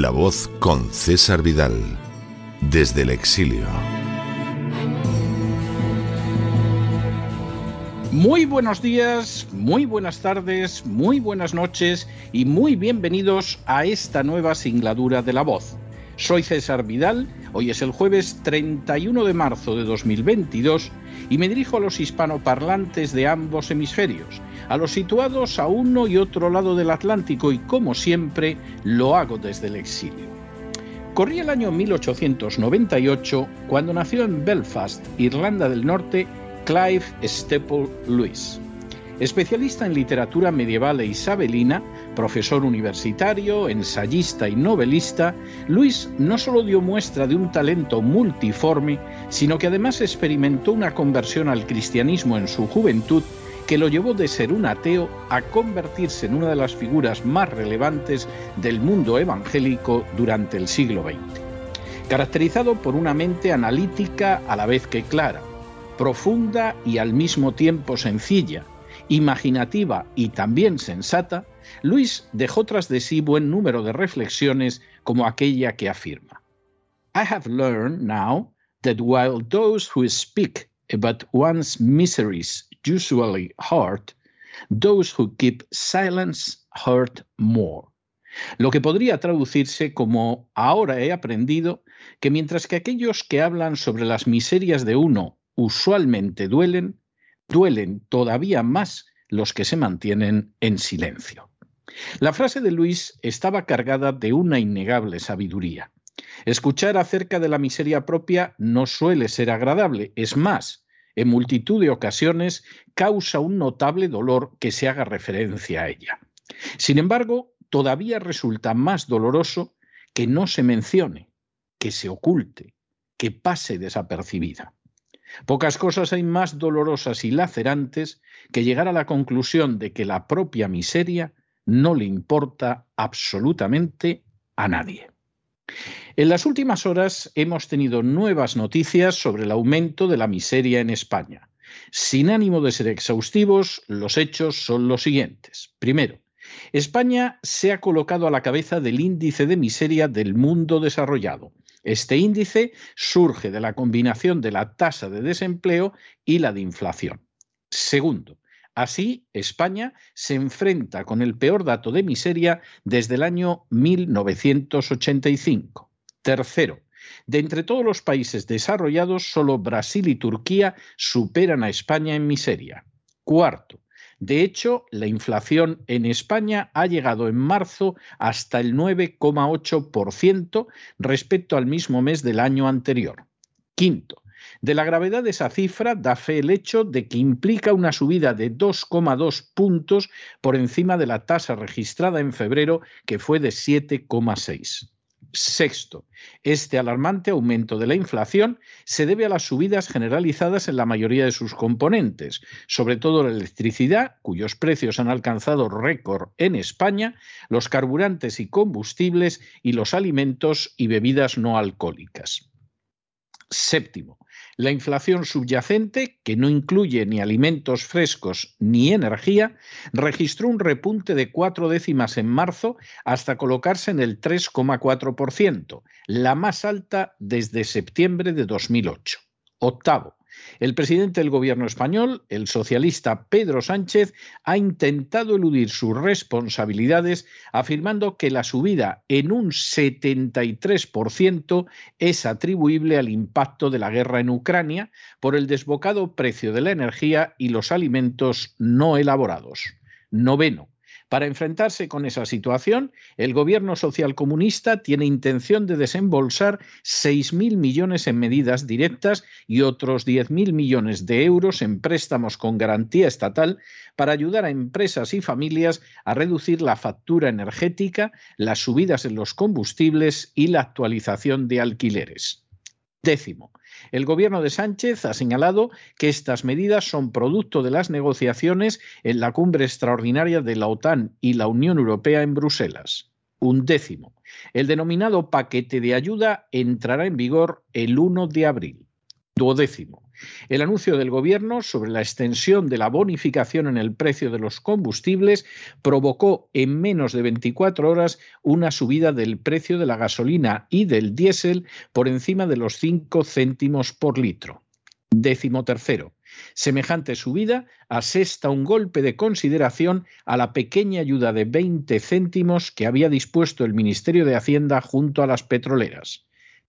La voz con César Vidal, desde el exilio. Muy buenos días, muy buenas tardes, muy buenas noches y muy bienvenidos a esta nueva singladura de La voz. Soy César Vidal, hoy es el jueves 31 de marzo de 2022 y me dirijo a los hispanoparlantes de ambos hemisferios a los situados a uno y otro lado del Atlántico y como siempre lo hago desde el exilio. Corría el año 1898 cuando nació en Belfast, Irlanda del Norte, Clive Staple Lewis. Especialista en literatura medieval e isabelina, profesor universitario, ensayista y novelista, Luis no solo dio muestra de un talento multiforme, sino que además experimentó una conversión al cristianismo en su juventud que lo llevó de ser un ateo a convertirse en una de las figuras más relevantes del mundo evangélico durante el siglo XX. Caracterizado por una mente analítica a la vez que clara, profunda y al mismo tiempo sencilla, imaginativa y también sensata, Luis dejó tras de sí buen número de reflexiones como aquella que afirma: I have learned now that while those who speak about one's miseries usually hurt, those who keep silence hurt more. Lo que podría traducirse como ahora he aprendido que mientras que aquellos que hablan sobre las miserias de uno usualmente duelen, duelen todavía más los que se mantienen en silencio. La frase de Luis estaba cargada de una innegable sabiduría. Escuchar acerca de la miseria propia no suele ser agradable, es más, en multitud de ocasiones causa un notable dolor que se haga referencia a ella. Sin embargo, todavía resulta más doloroso que no se mencione, que se oculte, que pase desapercibida. Pocas cosas hay más dolorosas y lacerantes que llegar a la conclusión de que la propia miseria no le importa absolutamente a nadie. En las últimas horas hemos tenido nuevas noticias sobre el aumento de la miseria en España. Sin ánimo de ser exhaustivos, los hechos son los siguientes. Primero, España se ha colocado a la cabeza del índice de miseria del mundo desarrollado. Este índice surge de la combinación de la tasa de desempleo y la de inflación. Segundo, Así, España se enfrenta con el peor dato de miseria desde el año 1985. Tercero, de entre todos los países desarrollados, solo Brasil y Turquía superan a España en miseria. Cuarto, de hecho, la inflación en España ha llegado en marzo hasta el 9,8% respecto al mismo mes del año anterior. Quinto, de la gravedad de esa cifra da fe el hecho de que implica una subida de 2,2 puntos por encima de la tasa registrada en febrero, que fue de 7,6. Sexto, este alarmante aumento de la inflación se debe a las subidas generalizadas en la mayoría de sus componentes, sobre todo la electricidad, cuyos precios han alcanzado récord en España, los carburantes y combustibles y los alimentos y bebidas no alcohólicas. Séptimo, la inflación subyacente, que no incluye ni alimentos frescos ni energía, registró un repunte de cuatro décimas en marzo hasta colocarse en el 3,4%, la más alta desde septiembre de 2008. Octavo, el presidente del gobierno español, el socialista Pedro Sánchez, ha intentado eludir sus responsabilidades afirmando que la subida en un 73% es atribuible al impacto de la guerra en Ucrania por el desbocado precio de la energía y los alimentos no elaborados. Noveno. Para enfrentarse con esa situación, el gobierno socialcomunista tiene intención de desembolsar 6.000 millones en medidas directas y otros 10.000 millones de euros en préstamos con garantía estatal para ayudar a empresas y familias a reducir la factura energética, las subidas en los combustibles y la actualización de alquileres. Décimo, el gobierno de Sánchez ha señalado que estas medidas son producto de las negociaciones en la cumbre extraordinaria de la OTAN y la Unión Europea en Bruselas. Un décimo. El denominado paquete de ayuda entrará en vigor el 1 de abril. Duodécimo. El anuncio del Gobierno sobre la extensión de la bonificación en el precio de los combustibles provocó en menos de 24 horas una subida del precio de la gasolina y del diésel por encima de los 5 céntimos por litro. Décimo tercero. Semejante subida asesta un golpe de consideración a la pequeña ayuda de 20 céntimos que había dispuesto el Ministerio de Hacienda junto a las petroleras.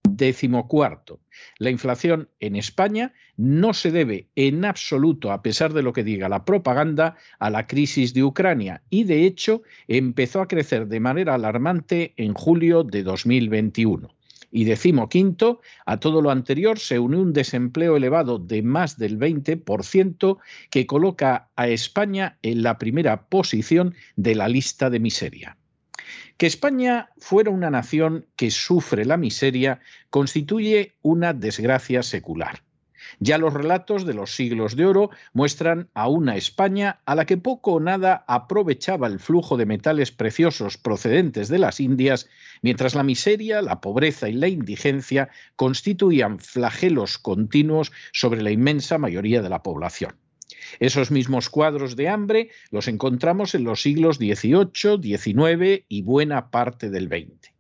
Décimo cuarto, la inflación en España no se debe en absoluto, a pesar de lo que diga la propaganda, a la crisis de Ucrania y de hecho empezó a crecer de manera alarmante en julio de 2021. Y decimo quinto, a todo lo anterior se une un desempleo elevado de más del 20% que coloca a España en la primera posición de la lista de miseria. Que España fuera una nación que sufre la miseria constituye una desgracia secular. Ya los relatos de los siglos de oro muestran a una España a la que poco o nada aprovechaba el flujo de metales preciosos procedentes de las Indias, mientras la miseria, la pobreza y la indigencia constituían flagelos continuos sobre la inmensa mayoría de la población. Esos mismos cuadros de hambre los encontramos en los siglos XVIII, XIX y buena parte del XX.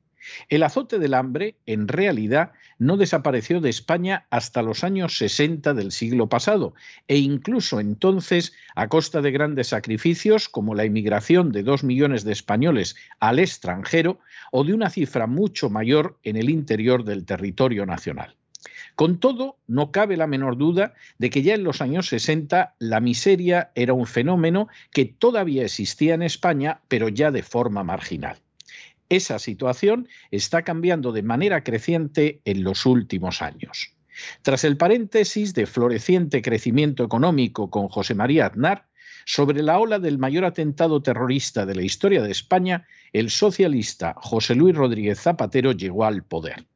El azote del hambre, en realidad, no desapareció de España hasta los años 60 del siglo pasado, e incluso entonces a costa de grandes sacrificios como la emigración de dos millones de españoles al extranjero o de una cifra mucho mayor en el interior del territorio nacional. Con todo, no cabe la menor duda de que ya en los años 60 la miseria era un fenómeno que todavía existía en España, pero ya de forma marginal. Esa situación está cambiando de manera creciente en los últimos años. Tras el paréntesis de floreciente crecimiento económico con José María Aznar, sobre la ola del mayor atentado terrorista de la historia de España, el socialista José Luis Rodríguez Zapatero llegó al poder.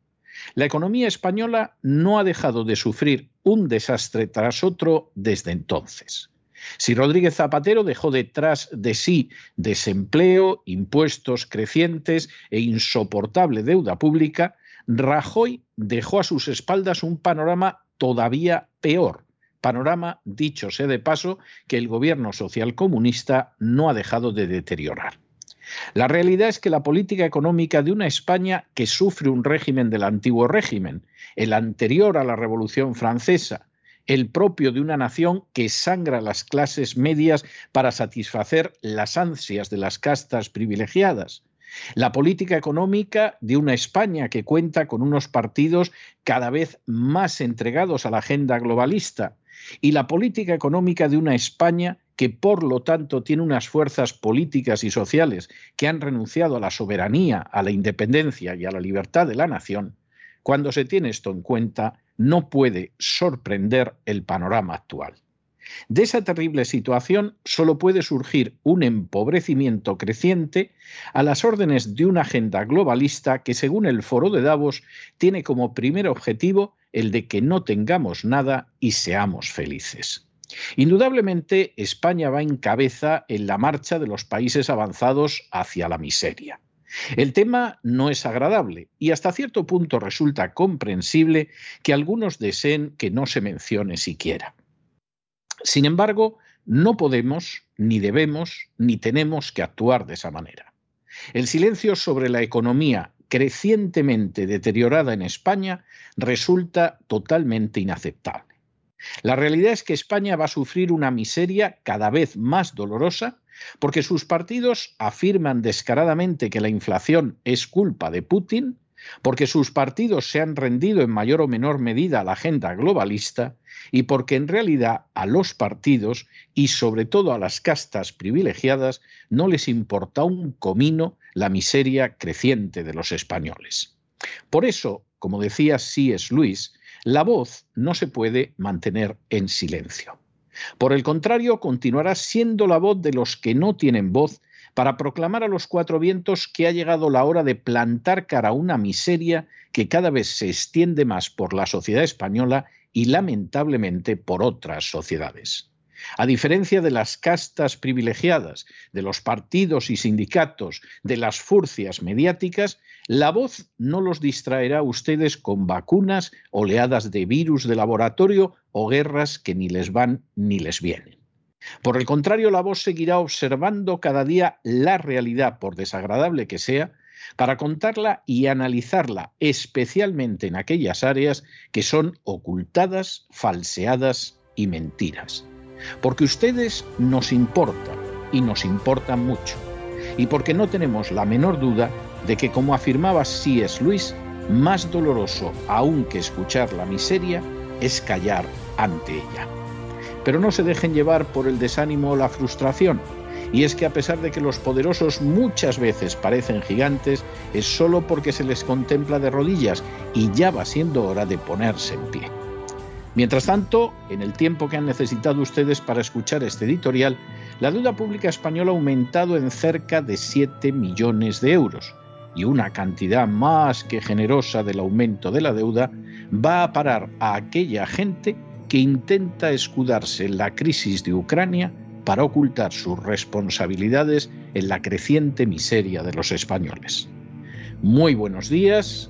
La economía española no ha dejado de sufrir un desastre tras otro desde entonces. Si Rodríguez Zapatero dejó detrás de sí desempleo, impuestos crecientes e insoportable deuda pública, Rajoy dejó a sus espaldas un panorama todavía peor, panorama, dicho sea de paso, que el gobierno socialcomunista no ha dejado de deteriorar. La realidad es que la política económica de una España que sufre un régimen del antiguo régimen, el anterior a la Revolución Francesa, el propio de una nación que sangra las clases medias para satisfacer las ansias de las castas privilegiadas, la política económica de una España que cuenta con unos partidos cada vez más entregados a la agenda globalista y la política económica de una España que por lo tanto tiene unas fuerzas políticas y sociales que han renunciado a la soberanía, a la independencia y a la libertad de la nación, cuando se tiene esto en cuenta, no puede sorprender el panorama actual. De esa terrible situación solo puede surgir un empobrecimiento creciente a las órdenes de una agenda globalista que, según el Foro de Davos, tiene como primer objetivo el de que no tengamos nada y seamos felices. Indudablemente, España va en cabeza en la marcha de los países avanzados hacia la miseria. El tema no es agradable y hasta cierto punto resulta comprensible que algunos deseen que no se mencione siquiera. Sin embargo, no podemos, ni debemos, ni tenemos que actuar de esa manera. El silencio sobre la economía crecientemente deteriorada en España resulta totalmente inaceptable. La realidad es que España va a sufrir una miseria cada vez más dolorosa porque sus partidos afirman descaradamente que la inflación es culpa de Putin, porque sus partidos se han rendido en mayor o menor medida a la agenda globalista y porque en realidad a los partidos y sobre todo a las castas privilegiadas no les importa un comino la miseria creciente de los españoles. Por eso, como decía C.S. Luis, la voz no se puede mantener en silencio. Por el contrario, continuará siendo la voz de los que no tienen voz para proclamar a los cuatro vientos que ha llegado la hora de plantar cara a una miseria que cada vez se extiende más por la sociedad española y lamentablemente por otras sociedades. A diferencia de las castas privilegiadas, de los partidos y sindicatos, de las furcias mediáticas, la voz no los distraerá a ustedes con vacunas, oleadas de virus de laboratorio o guerras que ni les van ni les vienen. Por el contrario, la voz seguirá observando cada día la realidad, por desagradable que sea, para contarla y analizarla, especialmente en aquellas áreas que son ocultadas, falseadas y mentiras. Porque ustedes nos importan y nos importan mucho. Y porque no tenemos la menor duda de que, como afirmaba C.S. Luis, más doloroso aún que escuchar la miseria es callar ante ella. Pero no se dejen llevar por el desánimo o la frustración. Y es que a pesar de que los poderosos muchas veces parecen gigantes, es solo porque se les contempla de rodillas y ya va siendo hora de ponerse en pie. Mientras tanto, en el tiempo que han necesitado ustedes para escuchar este editorial, la deuda pública española ha aumentado en cerca de 7 millones de euros y una cantidad más que generosa del aumento de la deuda va a parar a aquella gente que intenta escudarse en la crisis de Ucrania para ocultar sus responsabilidades en la creciente miseria de los españoles. Muy buenos días,